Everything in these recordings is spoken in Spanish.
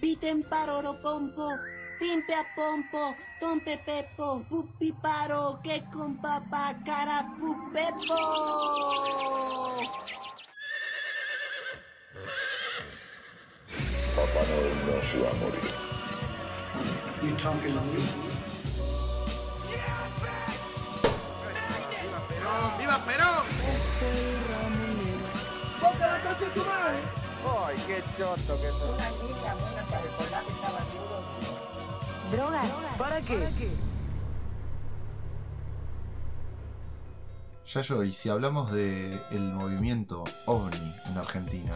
piten paroro pompo, pimpe a pompo, tompe pepo, pupi paro, que con papá cara pupepo. Papá Noel no se va a morir. You talking to me? ¡Viva Perón! ¡Ay, qué choto que sos! ¿Para qué? Yayo, y si hablamos del el movimiento OVNI en Argentina,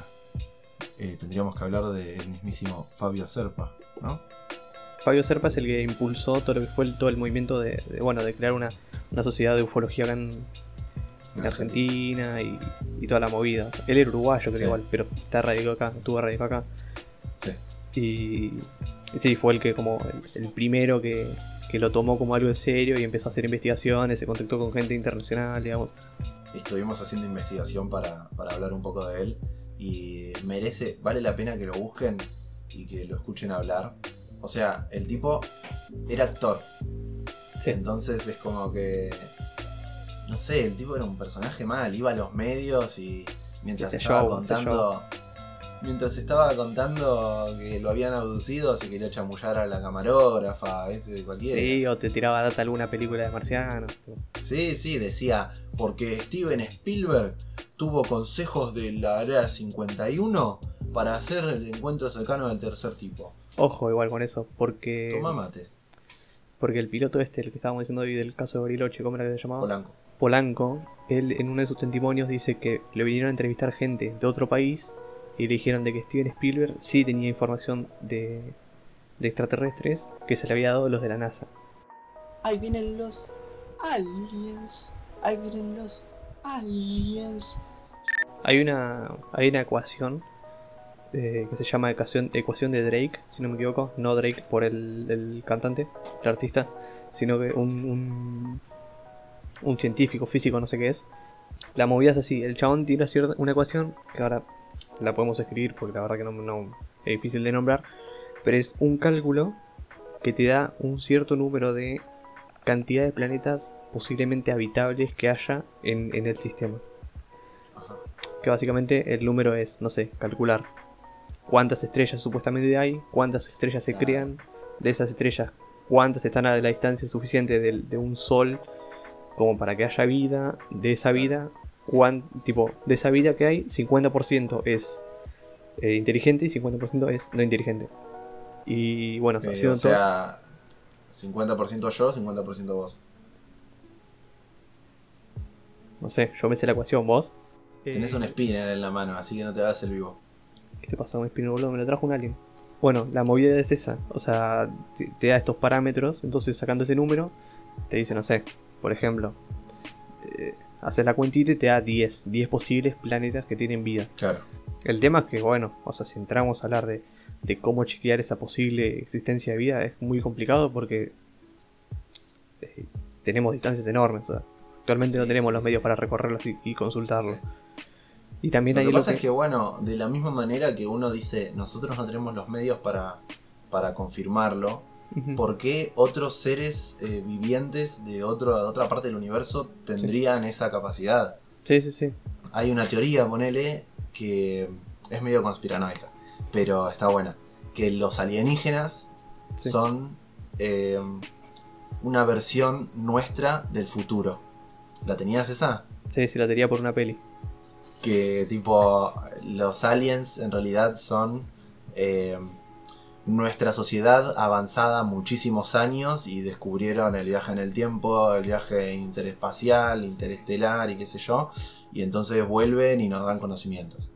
eh, tendríamos que hablar del mismísimo Fabio Serpa, ¿no? Fabio Serpa es el que impulsó todo lo que fue el- todo el movimiento de, de, bueno, de crear una, una sociedad de ufología acá en, en Argentina y, y toda la movida. Él era uruguayo, creo Sí. igual, pero está radicado acá, estuvo radicado acá. Y, sí, fue el que como el, el primero que, que lo tomó como algo en serio y empezó a hacer investigaciones, se contactó con gente internacional, digamos. Estuvimos haciendo investigación para, para hablar un poco de él y merece, vale la pena que lo busquen y que lo escuchen hablar. O sea, el tipo era actor. Sí. Entonces es como que. No sé, el tipo era un personaje mal, iba a los medios y mientras Este estaba show, este contando. Mientras estaba contando que lo habían abducido, se quería chamullar a la camarógrafa, ¿viste? De cualquiera. Sí, o te tiraba data alguna película de marcianos. Sí, sí, decía, porque Steven Spielberg tuvo consejos de la área 51 para hacer el encuentro cercano del tercer tipo. Ojo igual con eso, porque... Toma mate, Porque el piloto este, el que estábamos diciendo hoy del caso de Bariloche, ¿cómo era que se llamaba? Polanco. Polanco, él en uno de sus testimonios dice que le vinieron a entrevistar gente de otro país y le dijeron de que Steven Spielberg sí tenía información de, de extraterrestres que se le había dado los de la NASA. Ahí vienen los aliens. Ahí vienen los aliens. Hay una, hay una ecuación eh, que se llama ecuación, ecuación de Drake, si no me equivoco, no Drake por el, el cantante, el artista, sino que un, un, un científico, físico, no sé qué es. La movida es así, el chabón tiene una, cierta, una ecuación que ahora la podemos escribir porque la verdad que no, no es difícil de nombrar, pero es un cálculo que te da un cierto número de cantidad de planetas posiblemente habitables que haya en, en el sistema Ajá. que básicamente el número es, no sé, calcular cuántas estrellas supuestamente hay, cuántas estrellas se Claro. crean, de esas estrellas, cuántas están a la distancia suficiente de, un sol como para que haya vida, de esa vida, cuán, tipo, de esa vida que hay, 50% es eh, inteligente y 50% es no inteligente. Y bueno, Eh, haciendo o sea, 50% yo, 50% vos. todo, no sé, yo me sé la ecuación, vos. Tenés Eh, un spinner en la mano, así que no te hagas el vivo. ¿Qué te pasó con el spinner, boludo? Me lo trajo un alien. Bueno, la movida es esa. O sea, te, te da estos parámetros. Entonces, sacando ese número, te dice, no sé, por ejemplo, eh, haces la cuentita y te da 10. 10 posibles planetas que tienen vida. Claro. El tema es que, bueno, o sea, si entramos a hablar de, de cómo chequear esa posible existencia de vida, es muy complicado porque eh, tenemos distancias enormes. O sea, actualmente no tenemos sí, los medios para recorrerlos y, y consultarlos. Y también Lo hay que pasa que- es que, bueno, de la misma manera que uno dice, nosotros no tenemos los medios para, para confirmarlo, ¿por qué otros seres eh, vivientes de, otro, de otra parte del universo tendrían esa capacidad? Sí, sí, sí. Hay una teoría, ponele, que es medio conspiranoica, pero está buena, que los alienígenas Sí. son eh, una versión nuestra del futuro. ¿La tenías esa? Sí, sí, la tenía por una peli. que tipo los aliens en realidad son eh, nuestra sociedad avanzada muchísimos años y descubrieron el viaje en el tiempo, el viaje interespacial, interestelar y qué sé yo, y entonces vuelven y nos dan conocimientos.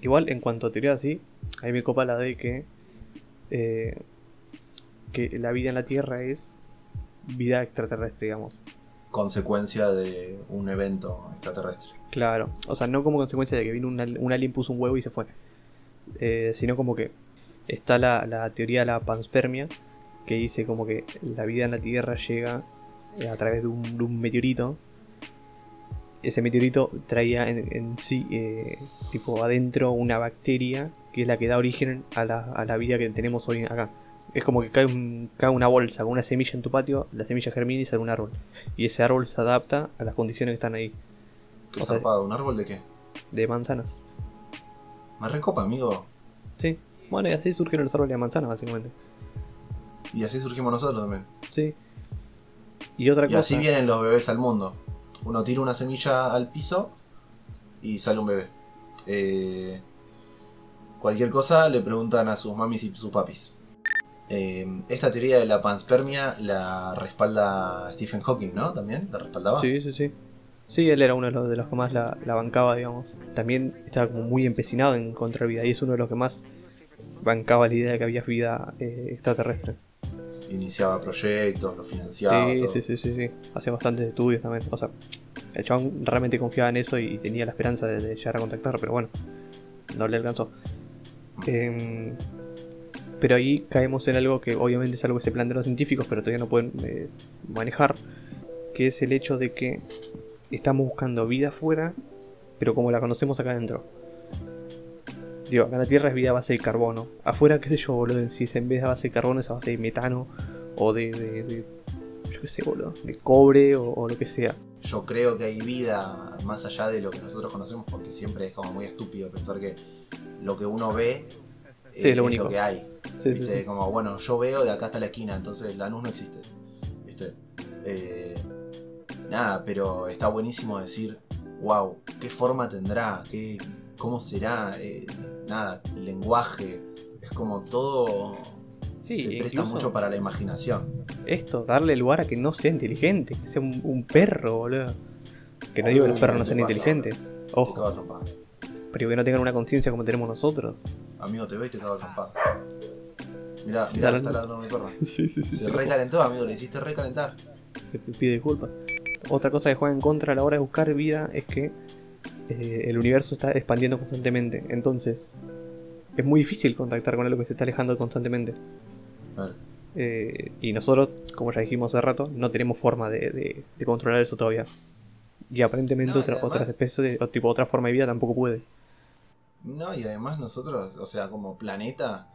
Igual, en cuanto a teoría así, a mí me copa la de que, eh, que la vida en la Tierra es vida extraterrestre, digamos. Consecuencia de un evento extraterrestre. Claro, o sea, no como consecuencia de que vino un alien, puso un huevo y se fue. Eh, sino como que está la, la teoría de la panspermia, que dice como que la vida en la Tierra llega eh, a través de un, de un meteorito. Ese meteorito traía en, en sí, eh, tipo adentro, una bacteria que es la que da origen a la, a la vida que tenemos hoy acá. Es como que cae, un- cae una bolsa con una semilla en tu patio, la semilla germina y sale un árbol. Y ese árbol se adapta a las condiciones que están ahí, Qué zarpado, ¿un árbol de qué? de manzanas. Me recopa, amigo. Sí, bueno, y así surgieron los árboles de manzana, básicamente. Y así surgimos nosotros también. Sí. Y otra Y cosa. así vienen los bebés al mundo. Uno tira una semilla al piso y sale un bebé. Eh, cualquier cosa le preguntan a sus mamis y sus papis. Eh, esta teoría de la panspermia la respalda Stephen Hawking, ¿no? ¿También? ¿La respaldaba? Sí, sí, sí. Sí, él era uno de los, de los que más la, la bancaba, digamos. También estaba como muy empecinado en encontrar vida y es uno de los que más bancaba la idea de que había vida eh, extraterrestre. Iniciaba proyectos, lo financiaba. Sí, todo. sí, sí, sí, sí. Hacía bastantes estudios también. O sea, el chabón realmente confiaba en eso y tenía la esperanza de, de llegar a contactar, pero bueno, no le alcanzó. Em, pero ahí caemos en algo que obviamente es algo que se plantean los científicos, pero todavía no pueden eh, manejar, que es el hecho de que estamos buscando vida afuera, pero como la conocemos acá adentro. Digo, acá en la Tierra es vida a base de carbono. Afuera, qué sé yo, boludo, si es en vez de a base de carbono es a base de metano o de, de, de- yo qué sé, boludo, de cobre o, o lo que sea. Yo creo que hay vida más allá de lo que nosotros conocemos, porque siempre es como muy estúpido pensar que lo que uno ve eh, es lo es único. lo que hay. Sí, sí, ¿Viste? sí. Como, bueno, yo veo de acá hasta la esquina, entonces la luz no existe. ¿Viste? Eh, nada, pero está buenísimo decir, wow, ¿qué forma tendrá? ¿Qué, ¿Cómo será? Eh, nada, lenguaje. Es como todo Sí, se presta mucho para la imaginación. esto, darle lugar a que no sea inteligente, que sea un, un perro, boludo. Que no digo que los perros no sean inteligentes, Te ojo, pero que no tengan una conciencia como tenemos nosotros. Amigo, te veo y te cago trompada. Mirá, mirá, está ladrando mi perro. Sí, sí, Se recalentó, amigo, le hiciste recalentar. Te pido disculpas. Otra cosa que juega en contra a la hora de buscar vida es que eh, el universo está expandiendo constantemente. Entonces, es muy difícil contactar con algo que se está alejando constantemente. Eh, y nosotros, como ya dijimos hace rato, no tenemos forma de, de- de controlar eso todavía. Y aparentemente No, y otra- además- otras especies, o tipo otra forma de vida tampoco puede. No, y además nosotros, o sea, como planeta,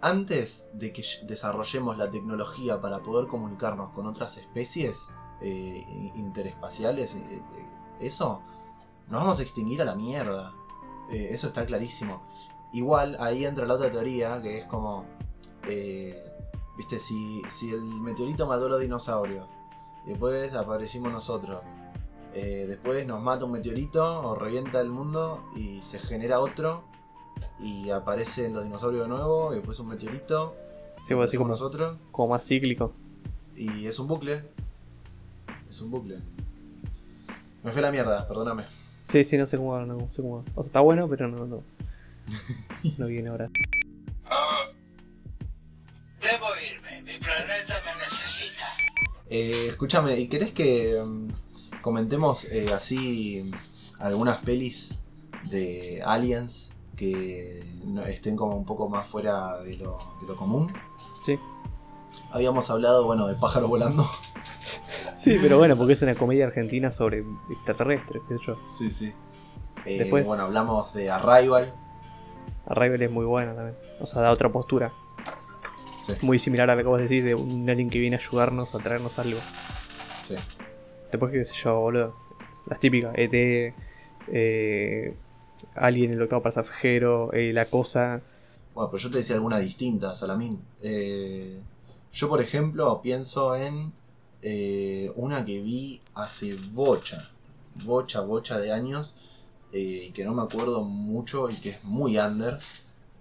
antes de que desarrollemos la tecnología para poder comunicarnos con otras especies eh, interespaciales, eh, eso, nos vamos a extinguir a la mierda. Eh, eso está clarísimo. Igual ahí entra la otra teoría, que es como, eh, viste, si, si el meteorito mató a los dinosaurios, y después aparecimos nosotros, eh, después nos mata un meteorito o revienta el mundo y se genera otro y aparecen los dinosaurios de nuevo y después un meteorito Sí, y aparecemos como, nosotros como más cíclico. y es un bucle es un bucle me fue la mierda perdóname Sí, sí, no sé cómo, no sé cómo. O sea, está bueno, pero no, no. No viene ahora. Debo irme, mi planeta me necesita. Eh, escúchame y querés que mm, comentemos eh, así algunas pelis de aliens que no- estén como un poco más fuera de lo, de lo común Sí. habíamos hablado bueno de pájaro volando Sí, pero bueno, porque es una comedia argentina sobre extraterrestres, qué sé yo. Sí, sí. Eh, Después- Bueno, hablamos de Arrival. Arrival es muy buena también. O sea, da otra postura. Sí. Muy similar a lo que vos decís de un alien que viene a ayudarnos a traernos algo. Sí. Después, qué sé yo, boludo. Las típicas, ET, eh, Alien, el octavo pasajero, eh, La Cosa. Bueno, pero yo te decía alguna distinta, Salamín. Eh, yo, por ejemplo, pienso en eh, una que vi hace bocha, bocha, bocha de años, eh, que no me acuerdo mucho y que es muy under,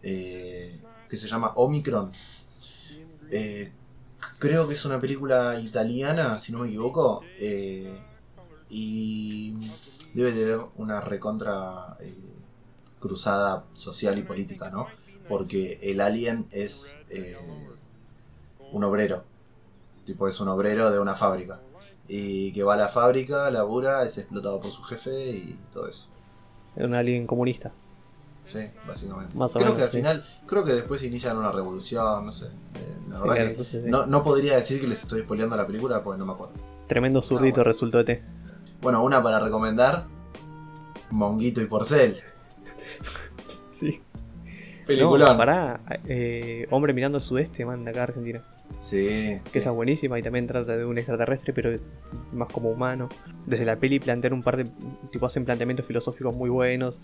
eh, que se llama Omicron. Creo que es una película italiana, si no me equivoco, y debe tener una recontra cruzada social y política, ¿no? Porque el alien es un obrero, tipo es un obrero de una fábrica. Y que va a la fábrica, labura, es explotado por su jefe y todo eso. Un alien comunista. Sí, básicamente. Más creo menos, que al sí. final, creo que después inician una revolución, no sé. Eh, la Sí, verdad claro, que sí. no, no podría decir que les estoy spoileando la película porque no me acuerdo. Tremendo zurdito bueno. resultó ET. Bueno, una para recomendar, Monguito y Porcel. Sí. Peliculón. No, pará. eh, Hombre mirando al sudeste, man, de acá a Argentina. Sí, Que sí. esa es buenísima y también trata de un extraterrestre, pero más como humano. Desde la peli plantean un par de. Tipo, hacen planteamientos filosóficos muy buenos.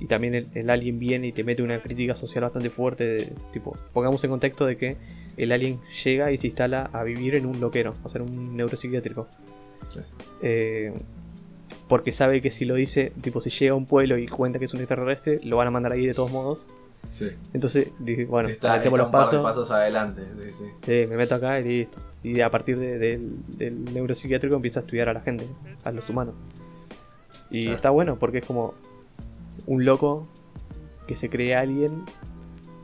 Y también el, el alien viene y te mete una crítica social bastante fuerte. De, tipo, pongamos en contexto de que el alien llega y se instala a vivir en un loquero, o sea, en un neuropsiquiátrico. Sí. Eh, porque sabe que si lo dice, tipo, si llega a un pueblo y cuenta que es un extraterrestre, lo van a mandar ahí de todos modos. Sí. Entonces, dije, bueno, está los un par de pasos. pasos adelante. Sí, sí. Sí, me meto acá y listo. Y a partir de- del, del neuropsiquiátrico empiezo a estudiar a la gente, a los humanos. Y Claro. está bueno porque es como un loco que se cree alien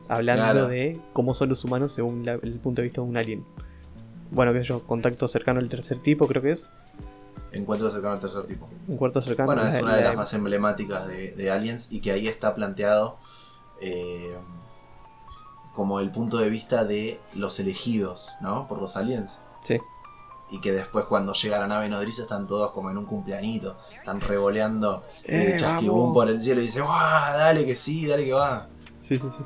hablando Claro. de cómo son los humanos según la- el punto de vista de un alien. Bueno, sé yo, contacto cercano al tercer tipo creo que es. Encuentro cercano al tercer tipo. Un cuarto cercano. Bueno, es una de la- las más emblemáticas de, de Aliens y que ahí está planteado eh, como el punto de vista de los elegidos, ¿no? Por los aliens. Sí, Y que después cuando llega la nave nodriza están todos como en un cumpleañito. Están revoleando eh, Eh, chasquibum por el cielo y dicen, ¡guau! Dale que sí, dale que va. sí, sí, sí.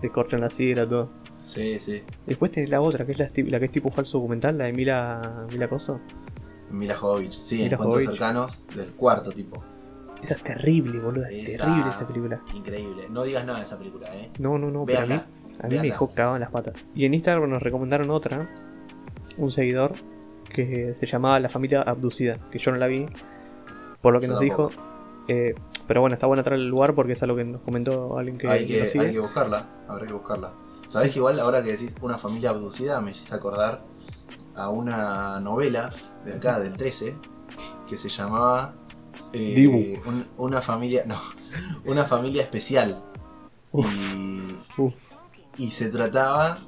Te cortan la sidra, todo. Sí, sí. Después tenés la otra, que es la, la que es tipo falso documental, la de Mila, Mila Coso. Mila Jovovich, sí, Mila encuentros Jovovich. cercanos del cuarto tipo. Esa es terrible, boludo. Es Esa- terrible esa película. Increíble. No digas nada de esa película, ¿eh? No, no, no, pero a mí, a mí me dejó cagado en las patas. Y en Instagram nos recomendaron otra, un seguidor, que se llamaba La Familia Abducida, que yo no la vi, por lo que Yo nos tampoco. dijo. eh, pero bueno, está bueno traer el lugar porque es algo que nos comentó alguien que, hay, que nos que, sigue. hay que buscarla, habrá que buscarla. ¿Sabés que igual ahora que decís una familia abducida me hiciste acordar a una novela de acá, del 13, que se llamaba eh, un- Una familia. No, una familia especial. Y, Uf, y se trataba.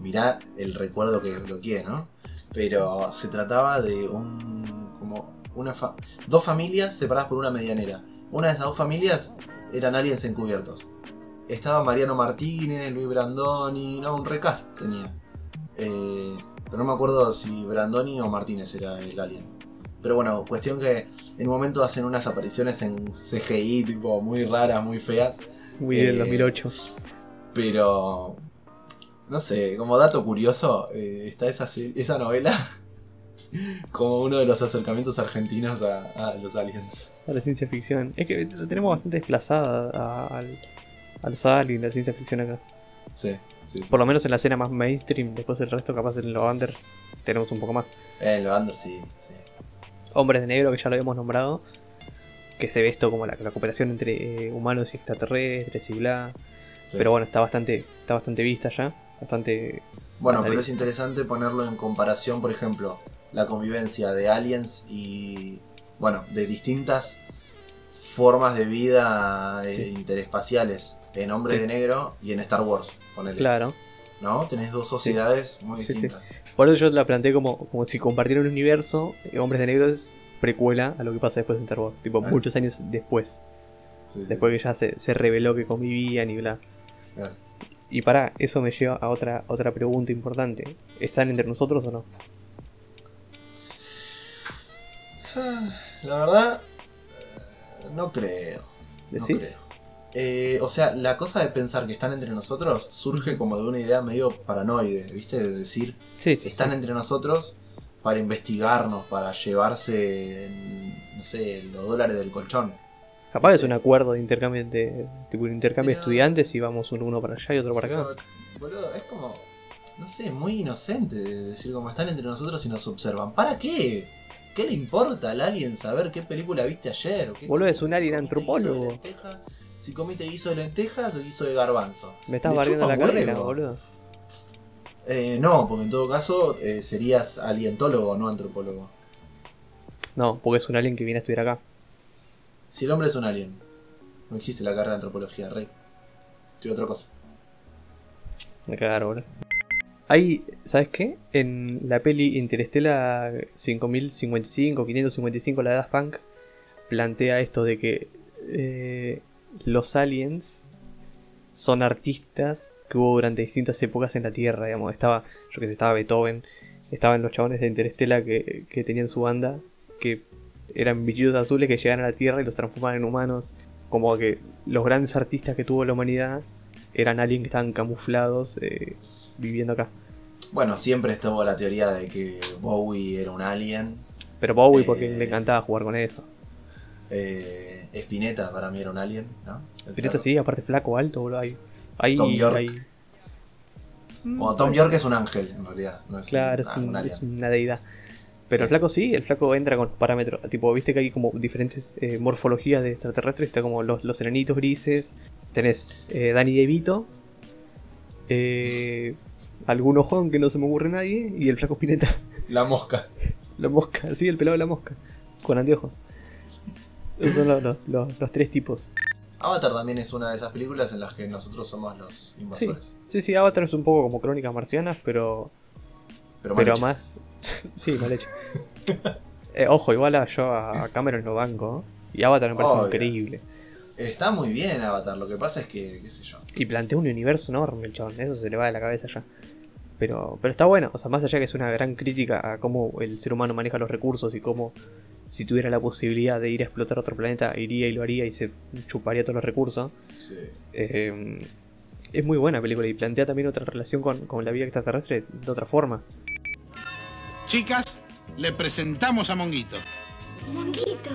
Mirá el recuerdo que bloqueé, ¿no? Pero se trataba de un. como una fa- dos familias separadas por una medianera. Una de esas dos familias eran aliens encubiertos. Estaba Mariano Martínez, Luis Brandoni, no, un recast tenía. Eh, pero no me acuerdo si Brandoni o Martínez era el alien. Pero bueno, cuestión que en un momento hacen unas apariciones en CGI, tipo muy raras, muy feas. muy del Eh, 2008. Pero. No sé, como dato curioso, eh, está esa, esa novela como uno de los acercamientos argentinos a, a los aliens. A la ciencia ficción. Es que lo tenemos bastante desplazada a, al, a los aliens, la ciencia ficción acá. Sí, sí, sí. Por lo sí. menos en la escena más mainstream, después el resto capaz en lo under tenemos un poco más. Eh, en lo under, sí, sí. Hombres de Negro, que ya lo habíamos nombrado, que se ve esto como la, la cooperación entre eh, humanos y extraterrestres y bla. sí. Pero bueno, está bastante, está bastante vista ya, bastante... Bueno, bastante pero es interesante ponerlo en comparación, por ejemplo, la convivencia de aliens y, bueno, de distintas formas de vida eh, Sí. interespaciales en Hombre Sí. de Negro y en Star Wars, ponele. Claro. ¿No? Tenés dos sociedades muy Sí, sí. distintas. Por eso yo la planteé como, como si compartieran un universo, eh, Hombres de Negro es precuela a lo que pasa después de Star Wars, tipo Ah. muchos años después, después que ya se, se reveló que convivían y bla. Y para, eso me lleva a otra, otra pregunta importante. ¿Están entre nosotros o no? La verdad, eh, no creo. No creo. Eh, o sea, la cosa de pensar que están entre nosotros surge como de una idea medio paranoide, ¿viste? De decir, Sí, sí, están entre nosotros para investigarnos, para llevarse, no sé, los dólares del colchón. Capaz es un acuerdo de intercambio de, tipo un intercambio de estudiantes y vamos uno, para allá y otro para acá. Boludo, es como, no sé, muy inocente de decir como están entre nosotros y nos observan. ¿Para qué? ¿Qué le importa al alien saber qué película viste ayer? ¿O qué Boludo, es un alien antropólogo. Si comiste guiso de lentejas o guiso de garbanzo. Me estás barriendo la chupa carrera, huevo. boludo. Eh, no, porque en todo caso eh, serías alientólogo, no antropólogo. No, porque es un alien que viene a estudiar acá. Si el hombre es un alien, no existe la carrera de antropología, rey. Estoy otra cosa. Me cagaron, boludo. Hay, ¿sabes qué? En la peli Interestela 5055, 555, la de Daft Punk, plantea esto de que eh, los aliens son artistas que hubo durante distintas épocas en la Tierra, digamos. Estaba, yo que sé, estaba Beethoven, estaban los chabones de Interestela que, que tenían su banda, que eran bichitos azules que llegaban a la Tierra y los transformaban en humanos. Como que los grandes artistas que tuvo la humanidad eran alguien que estaban camuflados eh, viviendo acá. Bueno, siempre estuvo la teoría de que Bowie era un alien. Pero Bowie, porque Eh, le encantaba jugar con eso. Eh, Spinetta para mí era un alien, ¿no? Flaco. sí, aparte flaco, alto, boludo. Hay, hay, Tom York. hay- Como Tom York es un ángel, en realidad. No es Claro, un, es, ah, un- un alien. es una deidad. Pero el Sí. flaco sí, el flaco entra con parámetros. Tipo, viste que hay como diferentes eh, morfologías de extraterrestres. Está como los, los enanitos grises. Tenés eh, Danny DeVito. Eh, algún ojón que no se me ocurre nadie. Y el flaco Spinetta. La mosca. La mosca, sí, el pelado de la mosca. Con anteojos. Esos son los, los- los- los tres tipos. Avatar también es una de esas películas en las que nosotros somos los invasores. sí, sí, Avatar es un poco como crónicas marcianas, pero Pero, mal pero hecho. más. sí, mal hecho. Eh, ojo, igual a yo a Cameron lo banco. Y Avatar me parece Obvio. increíble. Está muy bien Avatar, lo que pasa es que, qué sé yo. Y plantea un universo enorme el chabón, eso se le va de la cabeza ya. Pero, pero está bueno, o sea, más allá que es una gran crítica a cómo el ser humano maneja los recursos y cómo si tuviera la posibilidad de ir a explotar otro planeta, iría y lo haría y se chuparía todos los recursos. Sí. Eh, es muy buena película y plantea también otra relación con, con la vida extraterrestre de otra forma. Chicas, le presentamos a Monguito. Monguito.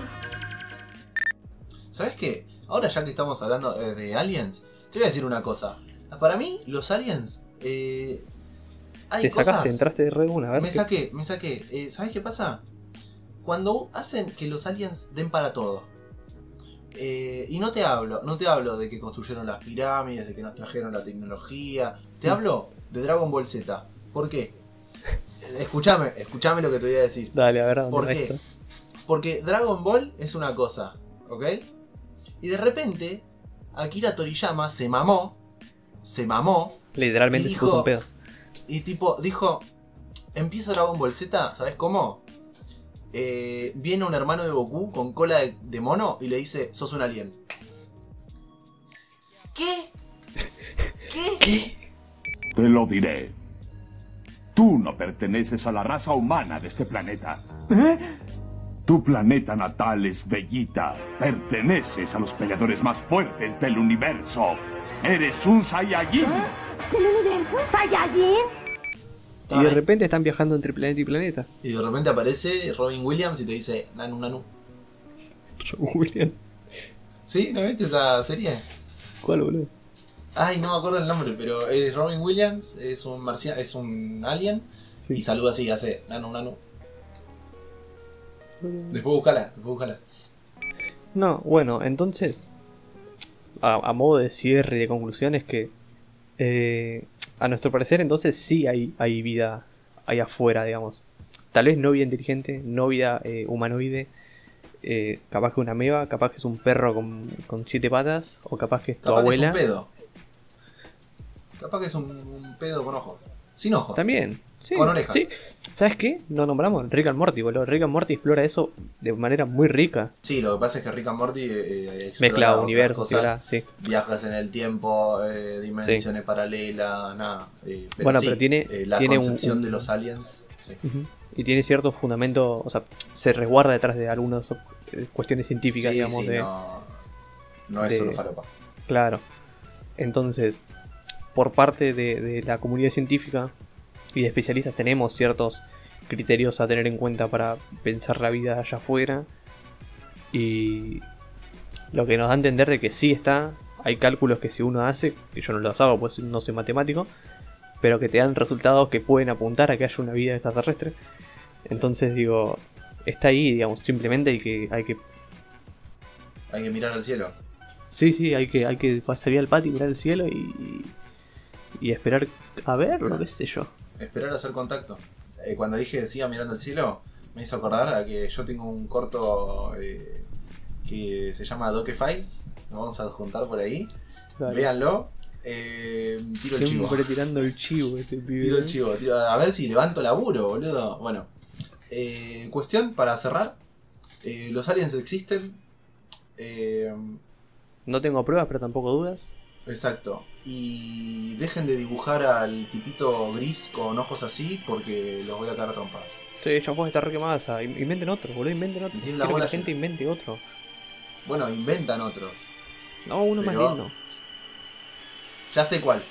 ¿Sabes qué? Ahora ya que estamos hablando eh, de aliens, te voy a decir una cosa. Para mí, los aliens... eh, hay Te cosas... sacaste, entraste de red una, a ver. Me qué- saqué, me saqué. Eh, ¿Sabes qué pasa? Cuando hacen que los aliens den para todo. Eh, y no te hablo, no te hablo de que construyeron las pirámides, de que nos trajeron la tecnología. Te hablo de Dragon Ball Z. ¿Por qué? Eh, Escúchame, escúchame lo que te voy a decir. Dale, a ver, ¿dónde ¿Por qué? esto? Porque Dragon Ball es una cosa, ¿ok? Y de repente, Akira Toriyama se mamó, se mamó, Literalmente Y se puso dijo- un pedo. y tipo, dijo, empieza Dragon Ball Z, ¿sabes cómo? Eh, viene un hermano de Goku con cola de, de mono y le dice, sos un alien. ¿Qué? ¿Qué? Te lo diré. Tú no perteneces a la raza humana de este planeta. ¿Eh? Tu planeta natal es Bellita. Perteneces a los peleadores más fuertes del universo. Eres un Saiyajin. ¿Del universo? ¿Saiyajin? Y de repente están viajando entre planeta y planeta. Y de repente aparece Robin Williams y te dice, Nanu Nanu. William, ¿Sí? ¿No viste esa serie? ¿Cuál, boludo? Ay, no me acuerdo el nombre, pero es Robin Williams, es un marciano, es un alien Sí. y saluda así, hace Nanu Nanu. Después búscala, después búscala. No, bueno, entonces, a, a modo de cierre y de conclusión es que, eh, a nuestro parecer, entonces sí hay, hay vida ahí afuera, digamos. Tal vez no vida inteligente, no vida eh, humanoide, eh, capaz que una meba, capaz que es un perro con, con siete patas, o capaz que es tu Capaz abuela. que es un pedo. Capaz que es un, un pedo con ojos. Sin ojos. También, sí. Con orejas. sí. ¿Sabes qué? No nombramos Rick and Morty, boludo. Rick and Morty explora eso de manera muy rica. Sí, lo que pasa es que Rick and Morty eh, eh, Mezcla universos cosas, sí. viajes en el tiempo, eh, dimensiones paralelas, nada. eh, pero Bueno, pero tiene- eh, la tiene concepción un- de los aliens. Sí. Ujú. Y tiene cierto fundamento, o sea, se resguarda detrás de algunas cuestiones científicas, digamos, sí, de... no, no es de- solo falopa. Claro. Entonces, por parte de, de la comunidad científica y de especialistas tenemos ciertos criterios a tener en cuenta para pensar la vida allá afuera. Y lo que nos da a entender de que sí está, hay cálculos que si uno hace, que yo no los hago pues no soy matemático, pero que te dan resultados que pueden apuntar a que haya una vida extraterrestre. Entonces digo, está ahí, digamos, simplemente hay que, hay que Hay que mirar al cielo. Sí, sí, hay que, hay que salir al patio, mirar el cielo y, y esperar a verlo, qué sé yo. Esperar a hacer contacto. Eh, cuando dije siga mirando al cielo, me hizo acordar a que yo tengo un corto eh, que se llama Doque Files. Lo vamos a juntar por ahí. Dale. Véanlo. Eh, tiro el chivo. Tirando el chivo este pibe. Tiro el chivo. tiro- a ver si levanto laburo, boludo. Bueno. Cuestión para cerrar. Los aliens existen. No tengo pruebas, pero tampoco dudas. Exacto. Y dejen de dibujar al tipito gris con ojos así porque los voy a cagar a trompadas. Sí, ya vos está re quemada. Inventen otro, boludo, inventen otro. Y tiene la que la gente invente otro. Bueno, inventan otros. No, uno Pero- más lindo. Ya sé cuál.